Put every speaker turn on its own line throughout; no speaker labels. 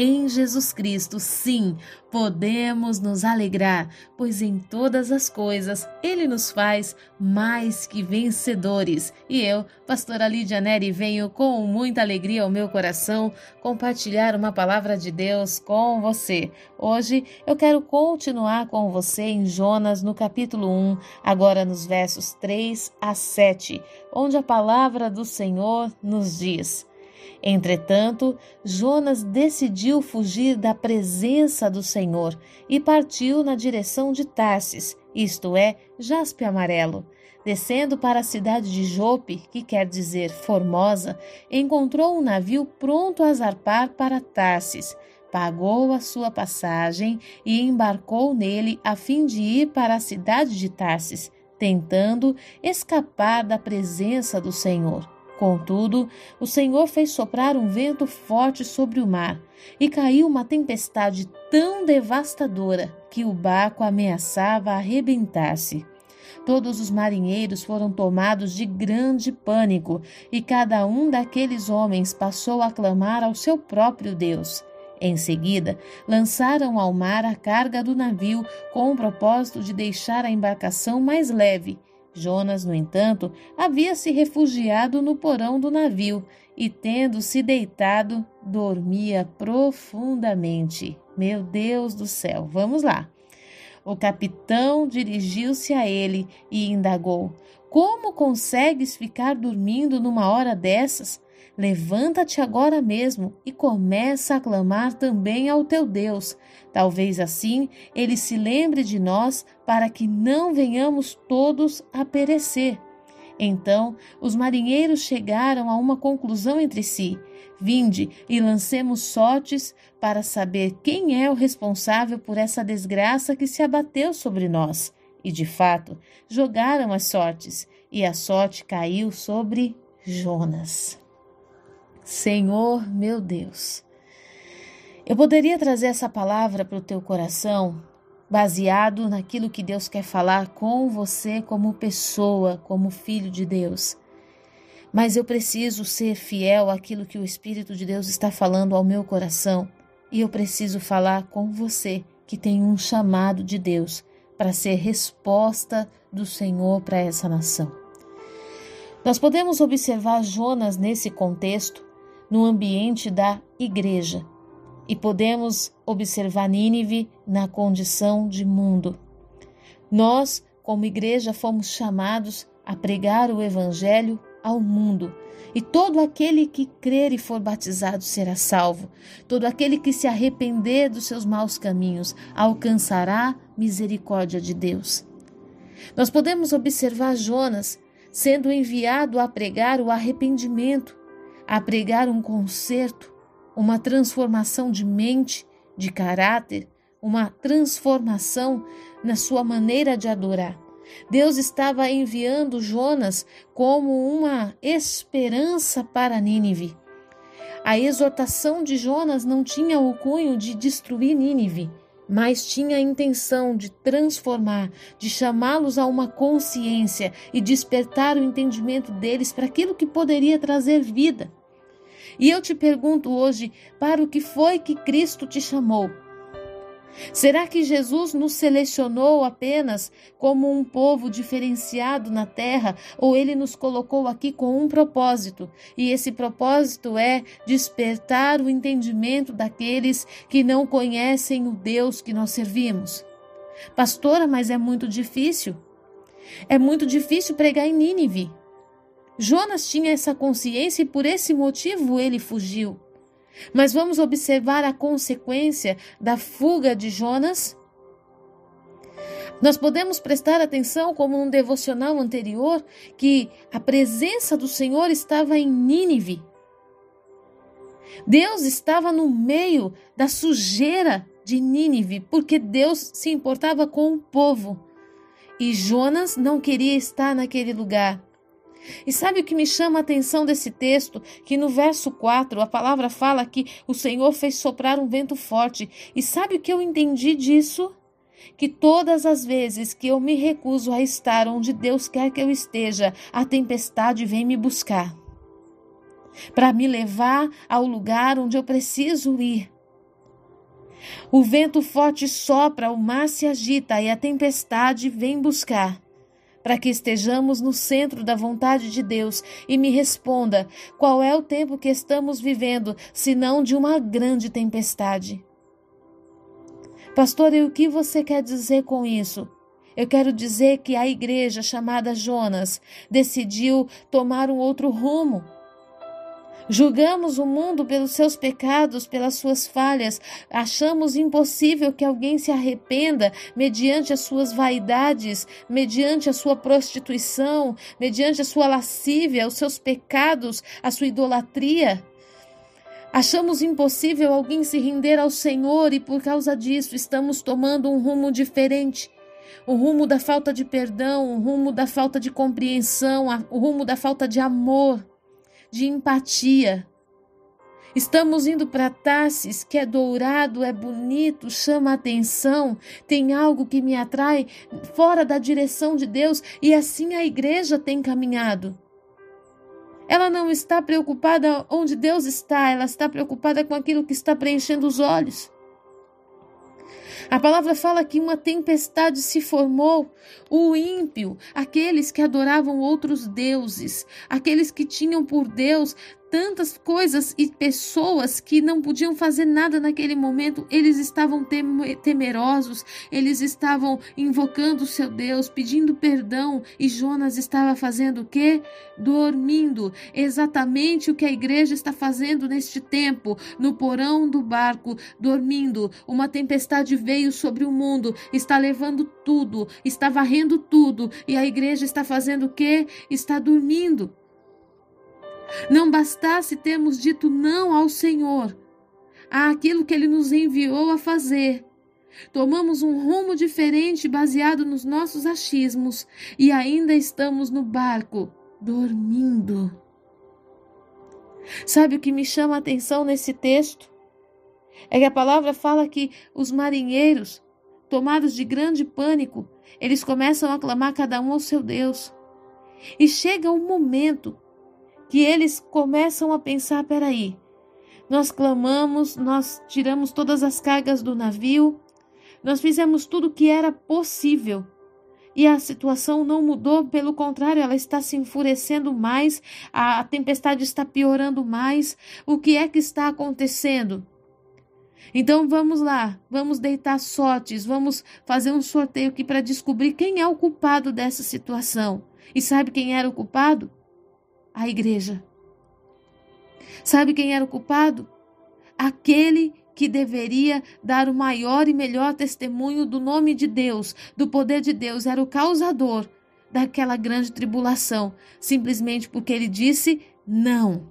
em Jesus Cristo, sim, podemos nos alegrar, pois em todas as coisas Ele nos faz mais que vencedores. E eu, pastora Lídia Neri, venho com muita alegria ao meu coração compartilhar uma palavra de Deus com você. Hoje eu quero continuar com você em Jonas, no capítulo 1, agora nos versos 3 a 7, onde a palavra do Senhor nos diz. Entretanto, Jonas decidiu fugir da presença do Senhor e partiu na direção de Tarsis, isto é, jaspe amarelo. Descendo para a cidade de Jope, que quer dizer Formosa, encontrou um navio pronto a zarpar para Tarsis. Pagou a sua passagem e embarcou nele a fim de ir para a cidade de Tarsis, tentando escapar da presença do Senhor. Contudo, o Senhor fez soprar um vento forte sobre o mar e caiu uma tempestade tão devastadora que o barco ameaçava arrebentar-se. Todos os marinheiros foram tomados de grande pânico e cada um daqueles homens passou a clamar ao seu próprio Deus. Em seguida, lançaram ao mar a carga do navio com o propósito de deixar a embarcação mais leve Jonas, no entanto, havia se refugiado no porão do navio e, tendo se deitado, dormia profundamente. Meu Deus do céu, vamos lá. O capitão dirigiu-se a ele e indagou: Como consegues ficar dormindo numa hora dessas? Levanta-te agora mesmo e começa a clamar também ao teu Deus. Talvez assim ele se lembre de nós para que não venhamos todos a perecer. Então os marinheiros chegaram a uma conclusão entre si. Vinde e lancemos sortes para saber quem é o responsável por essa desgraça que se abateu sobre nós. E de fato, jogaram as sortes, e a sorte caiu sobre Jonas. Senhor meu Deus. Eu poderia trazer essa palavra para o teu coração baseado naquilo que Deus quer falar com você como pessoa, como filho de Deus. Mas eu preciso ser fiel àquilo que o Espírito de Deus está falando ao meu coração e eu preciso falar com você que tem um chamado de Deus para ser resposta do Senhor para essa nação. Nós podemos observar Jonas nesse contexto no ambiente da igreja. E podemos observar Nínive na condição de mundo. Nós, como igreja, fomos chamados a pregar o evangelho ao mundo. E todo aquele que crer e for batizado será salvo. Todo aquele que se arrepender dos seus maus caminhos alcançará misericórdia de Deus. Nós podemos observar Jonas sendo enviado a pregar o arrependimento, a pregar um conserto, uma transformação de mente, de caráter, uma transformação na sua maneira de adorar. Deus estava enviando Jonas como uma esperança para Nínive. A exortação de Jonas não tinha o cunho de destruir Nínive, mas tinha a intenção de transformar, de chamá-los a uma consciência e despertar o entendimento deles para aquilo que poderia trazer vida. E eu te pergunto hoje: para o que foi que Cristo te chamou? Será que Jesus nos selecionou apenas como um povo diferenciado na terra ou ele nos colocou aqui com um propósito? E esse propósito é despertar o entendimento daqueles que não conhecem o Deus que nós servimos. Pastora, mas é muito difícil. É muito difícil pregar em Nínive. Jonas tinha essa consciência e por esse motivo ele fugiu. Mas vamos observar a consequência da fuga de Jonas? Nós podemos prestar atenção, como um devocional anterior, que a presença do Senhor estava em Nínive. Deus estava no meio da sujeira de Nínive, porque Deus se importava com o povo. E Jonas não queria estar naquele lugar. E sabe o que me chama a atenção desse texto? Que no verso 4 a palavra fala que o Senhor fez soprar um vento forte. E sabe o que eu entendi disso? Que todas as vezes que eu me recuso a estar onde Deus quer que eu esteja, a tempestade vem me buscar para me levar ao lugar onde eu preciso ir. O vento forte sopra, o mar se agita e a tempestade vem buscar para que estejamos no centro da vontade de Deus e me responda qual é o tempo que estamos vivendo, senão de uma grande tempestade. Pastor, e o que você quer dizer com isso? Eu quero dizer que a igreja chamada Jonas decidiu tomar um outro rumo Julgamos o mundo pelos seus pecados, pelas suas falhas. Achamos impossível que alguém se arrependa mediante as suas vaidades, mediante a sua prostituição, mediante a sua lascívia, os seus pecados, a sua idolatria. Achamos impossível alguém se render ao Senhor e por causa disso estamos tomando um rumo diferente. O rumo da falta de perdão, o rumo da falta de compreensão, o rumo da falta de amor de empatia. Estamos indo para Tassis, que é dourado, é bonito, chama atenção, tem algo que me atrai fora da direção de Deus e assim a igreja tem caminhado. Ela não está preocupada onde Deus está, ela está preocupada com aquilo que está preenchendo os olhos. A palavra fala que uma tempestade se formou. O ímpio, aqueles que adoravam outros deuses, aqueles que tinham por Deus tantas coisas e pessoas que não podiam fazer nada naquele momento, eles estavam temerosos, eles estavam invocando o seu Deus, pedindo perdão, e Jonas estava fazendo o quê? Dormindo. Exatamente o que a igreja está fazendo neste tempo, no porão do barco, dormindo. Uma tempestade veio sobre o mundo, está levando tudo, está varrendo tudo, e a igreja está fazendo o quê? Está dormindo. Não bastasse termos dito não ao Senhor, àquilo que Ele nos enviou a fazer. Tomamos um rumo diferente baseado nos nossos achismos e ainda estamos no barco, dormindo. Sabe o que me chama a atenção nesse texto? É que a palavra fala que os marinheiros, tomados de grande pânico, eles começam a clamar cada um ao seu Deus. E chega um momento que eles começam a pensar: peraí, nós clamamos, nós tiramos todas as cargas do navio, nós fizemos tudo o que era possível. E a situação não mudou, pelo contrário, ela está se enfurecendo mais, a, tempestade está piorando mais. O que é que está acontecendo? Então vamos lá, vamos deitar sortes, vamos fazer um sorteio aqui para descobrir quem é o culpado dessa situação. E sabe quem era o culpado? A igreja. Sabe quem era o culpado? Aquele que deveria dar o maior e melhor testemunho do nome de Deus, do poder de Deus, era o causador daquela grande tribulação, simplesmente porque ele disse não.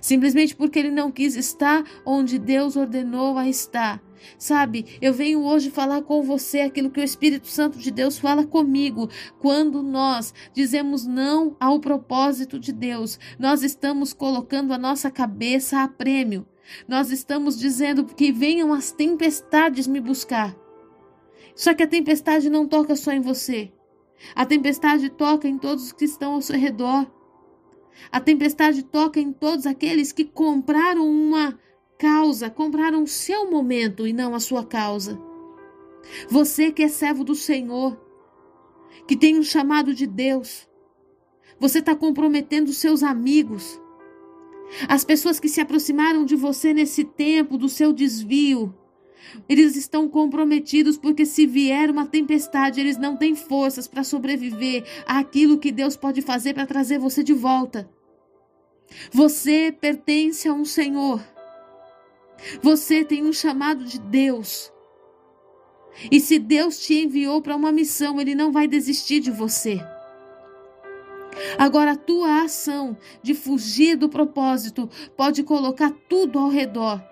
Simplesmente porque ele não quis estar onde Deus ordenou a estar. Sabe, eu venho hoje falar com você aquilo que o Espírito Santo de Deus fala comigo. Quando nós dizemos não ao propósito de Deus, nós estamos colocando a nossa cabeça a prêmio. Nós estamos dizendo que venham as tempestades me buscar. Só que a tempestade não toca só em você. A tempestade toca em todos os que estão ao seu redor. A tempestade toca em todos aqueles que compraram uma causa, compraram o seu momento e não a sua causa. Você que é servo do Senhor, que tem um chamado de Deus, você está comprometendo seus amigos, as pessoas que se aproximaram de você nesse tempo do seu desvio. Eles estão comprometidos porque se vier uma tempestade, eles não têm forças para sobreviver àquilo que Deus pode fazer para trazer você de volta. Você pertence a um Senhor você tem um chamado de Deus. E se Deus te enviou para uma missão, Ele não vai desistir de você. Agora, a tua ação de fugir do propósito pode colocar tudo ao redor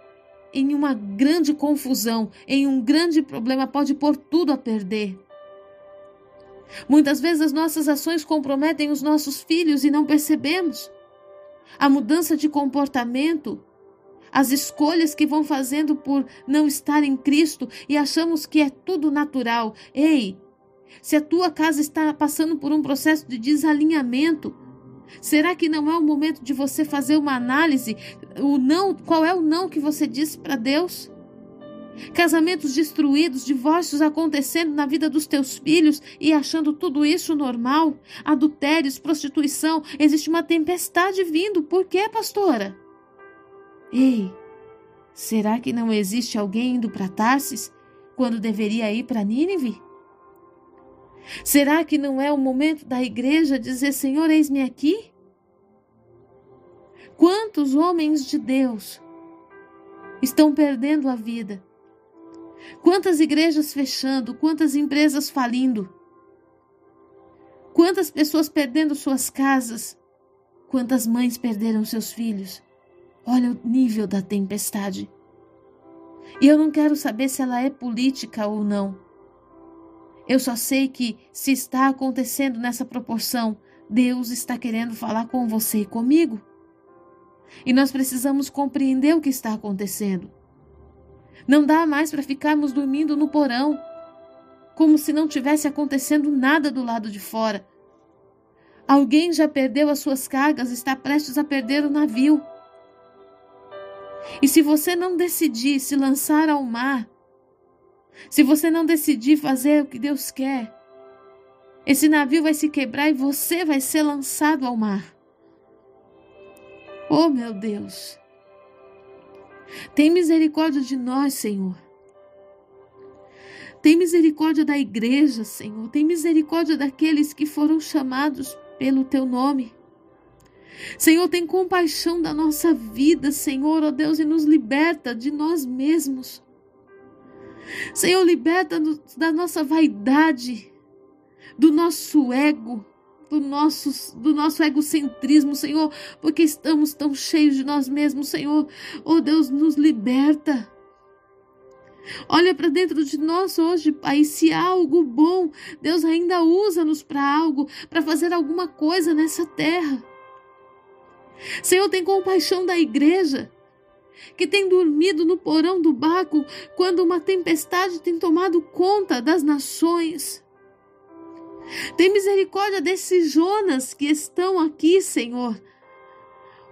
em uma grande confusão, em um grande problema, pode pôr tudo a perder. Muitas vezes as nossas ações comprometem os nossos filhos e não percebemos. A mudança de comportamento, as escolhas que vão fazendo por não estar em Cristo e achamos que é tudo natural. Ei, se a tua casa está passando por um processo de desalinhamento, será que não é o momento de você fazer uma análise? O não, qual é o não que você disse para Deus? Casamentos destruídos, divórcios acontecendo na vida dos teus filhos e achando tudo isso normal, adultérios, prostituição, existe uma tempestade vindo. Por quê, pastora? Ei, será que não existe alguém indo para Tarsis quando deveria ir para Nínive? Será que não é o momento da igreja dizer: Senhor, eis-me aqui? Quantos homens de Deus estão perdendo a vida? Quantas igrejas fechando, quantas empresas falindo? Quantas pessoas perdendo suas casas? Quantas mães perderam seus filhos? Olha o nível da tempestade. E eu não quero saber se ela é política ou não. Eu só sei que, se está acontecendo nessa proporção, Deus está querendo falar com você e comigo. E nós precisamos compreender o que está acontecendo. Não dá mais para ficarmos dormindo no porão, como se não tivesse acontecendo nada do lado de fora. Alguém já perdeu as suas cargas, está prestes a perder o navio. E se você não decidir se lançar ao mar, se você não decidir fazer o que Deus quer, esse navio vai se quebrar e você vai ser lançado ao mar. Oh, meu Deus! Tem misericórdia de nós, Senhor. Tem misericórdia da igreja, Senhor. Tem misericórdia daqueles que foram chamados pelo teu nome. Senhor, tem compaixão da nossa vida, Senhor, ó Deus, e nos liberta de nós mesmos. Senhor, liberta da nossa vaidade, do nosso ego, do nosso, do nosso egocentrismo, Senhor, porque estamos tão cheios de nós mesmos, Senhor. Oh Deus, nos liberta. Olha para dentro de nós hoje, Pai. Se há algo bom, Deus ainda usa-nos para algo, para fazer alguma coisa nessa terra. Senhor, tem compaixão da igreja que tem dormido no porão do barco quando uma tempestade tem tomado conta das nações. Tem misericórdia desses Jonas que estão aqui, Senhor.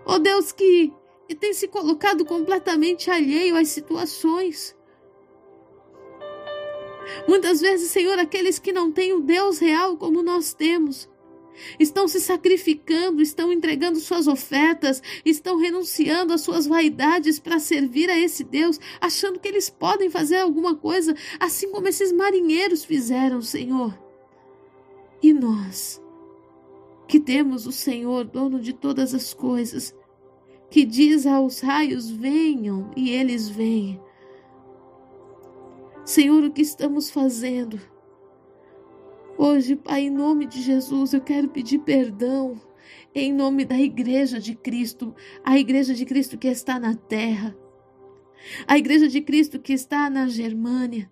Ó oh Deus, que, que tem se colocado completamente alheio às situações. Muitas vezes, Senhor, aqueles que não têm o Deus real como nós temos, estão se sacrificando, estão entregando suas ofertas, estão renunciando às suas vaidades para servir a esse Deus, achando que eles podem fazer alguma coisa, assim como esses marinheiros fizeram, Senhor. E nós, que temos o Senhor, dono de todas as coisas, que diz aos raios: venham, e eles vêm. Senhor, o que estamos fazendo? Hoje, Pai, em nome de Jesus, eu quero pedir perdão em nome da Igreja de Cristo, a Igreja de Cristo que está na terra, a Igreja de Cristo que está na Germânia,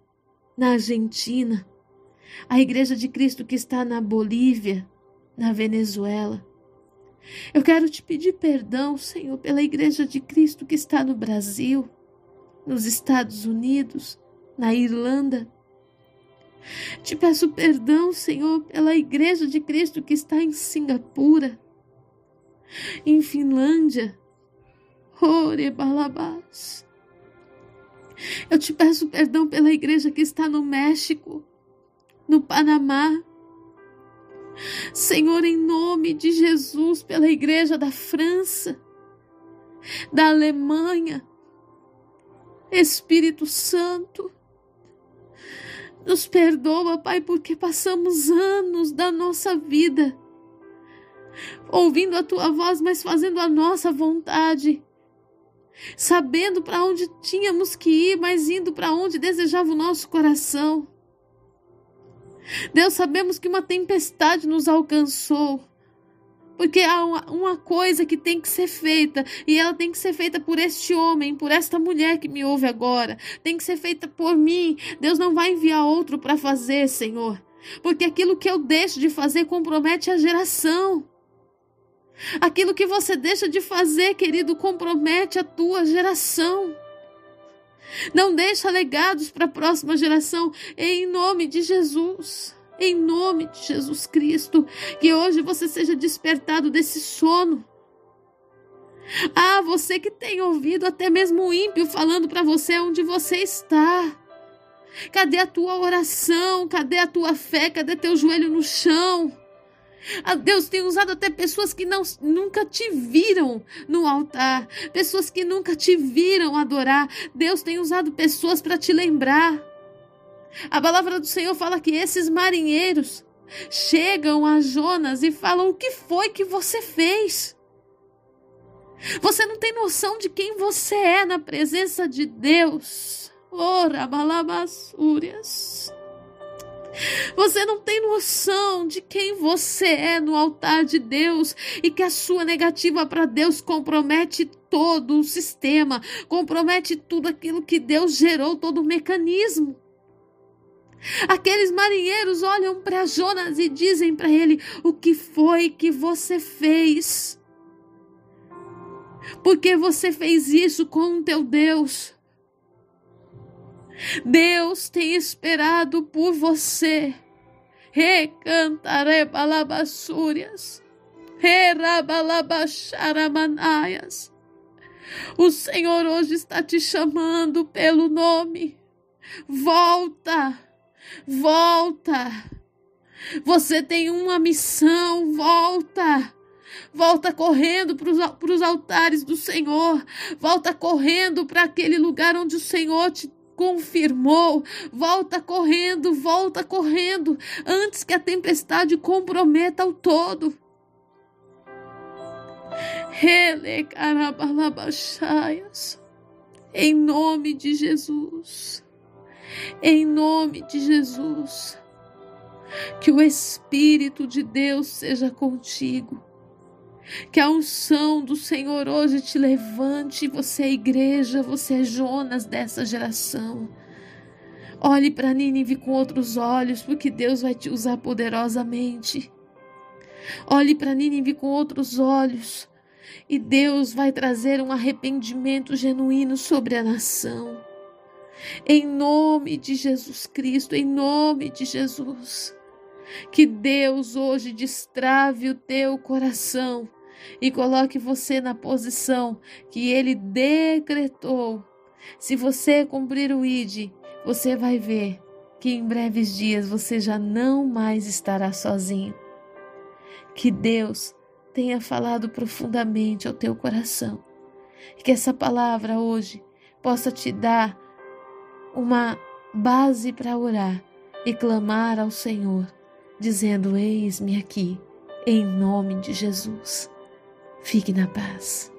na Argentina, a Igreja de Cristo que está na Bolívia, na Venezuela. Eu quero te pedir perdão, Senhor, pela Igreja de Cristo que está no Brasil, nos Estados Unidos, na Irlanda. Te peço perdão, Senhor, pela Igreja de Cristo que está em Singapura, em Finlândia, Orebalabás. Eu te peço perdão pela igreja que está no México, no Panamá. Senhor, em nome de Jesus, pela igreja da França, da Alemanha, Espírito Santo, nos perdoa, Pai, porque passamos anos da nossa vida ouvindo a tua voz, mas fazendo a nossa vontade, sabendo para onde tínhamos que ir, mas indo para onde desejava o nosso coração. Deus, sabemos que uma tempestade nos alcançou. Porque há uma, coisa que tem que ser feita, e ela tem que ser feita por este homem, por esta mulher que me ouve agora. Tem que ser feita por mim. Deus não vai enviar outro para fazer, Senhor. Porque aquilo que eu deixo de fazer compromete a geração. Aquilo que você deixa de fazer, querido, compromete a tua geração. Não deixa legados para a próxima geração, em nome de Jesus. Em nome de Jesus Cristo, que hoje você seja despertado desse sono. Ah, você que tem ouvido até mesmo o ímpio falando para você onde você está. Cadê a tua oração? Cadê a tua fé? Cadê teu joelho no chão? Ah, Deus tem usado até pessoas que não, nunca te viram no altar, pessoas que nunca te viram adorar. Deus tem usado pessoas para te lembrar. A palavra do Senhor fala que esses marinheiros chegam a Jonas e falam: O que foi que você fez? Você não tem noção de quem você é na presença de Deus. Ora, balabasúrias. Você não tem noção de quem você é no altar de Deus e que a sua negativa para Deus compromete todo o sistema, compromete tudo aquilo que Deus gerou, todo o mecanismo. Aqueles marinheiros olham para Jonas e dizem para ele: O que foi que você fez? Porque você fez isso com o teu Deus? Deus tem esperado por você. Recantare balabassúrias. Rerabalabacharamanaias. O Senhor hoje está te chamando pelo nome. Volta, volta. Você tem uma missão, volta. Volta correndo para os altares do Senhor. Volta correndo para aquele lugar onde o Senhor te confirmou. Volta correndo, volta correndo, antes que a tempestade comprometa o todo. Em nome de Jesus. Em nome de Jesus. Que o Espírito de Deus seja contigo que a unção do Senhor hoje te levante. Você é igreja, você é Jonas dessa geração. Olhe para Nínive com outros olhos, porque Deus vai te usar poderosamente. Olhe para Nínive com outros olhos, e Deus vai trazer um arrependimento genuíno sobre a nação. Em nome de Jesus Cristo, em nome de Jesus. Que Deus hoje destrave o teu coração e coloque você na posição que ele decretou. Se você cumprir o ID, você vai ver que em breves dias você já não mais estará sozinho. Que Deus tenha falado profundamente ao teu coração e que essa palavra hoje possa te dar uma base para orar e clamar ao Senhor, dizendo: Eis-me aqui, em nome de Jesus. Fique na paz.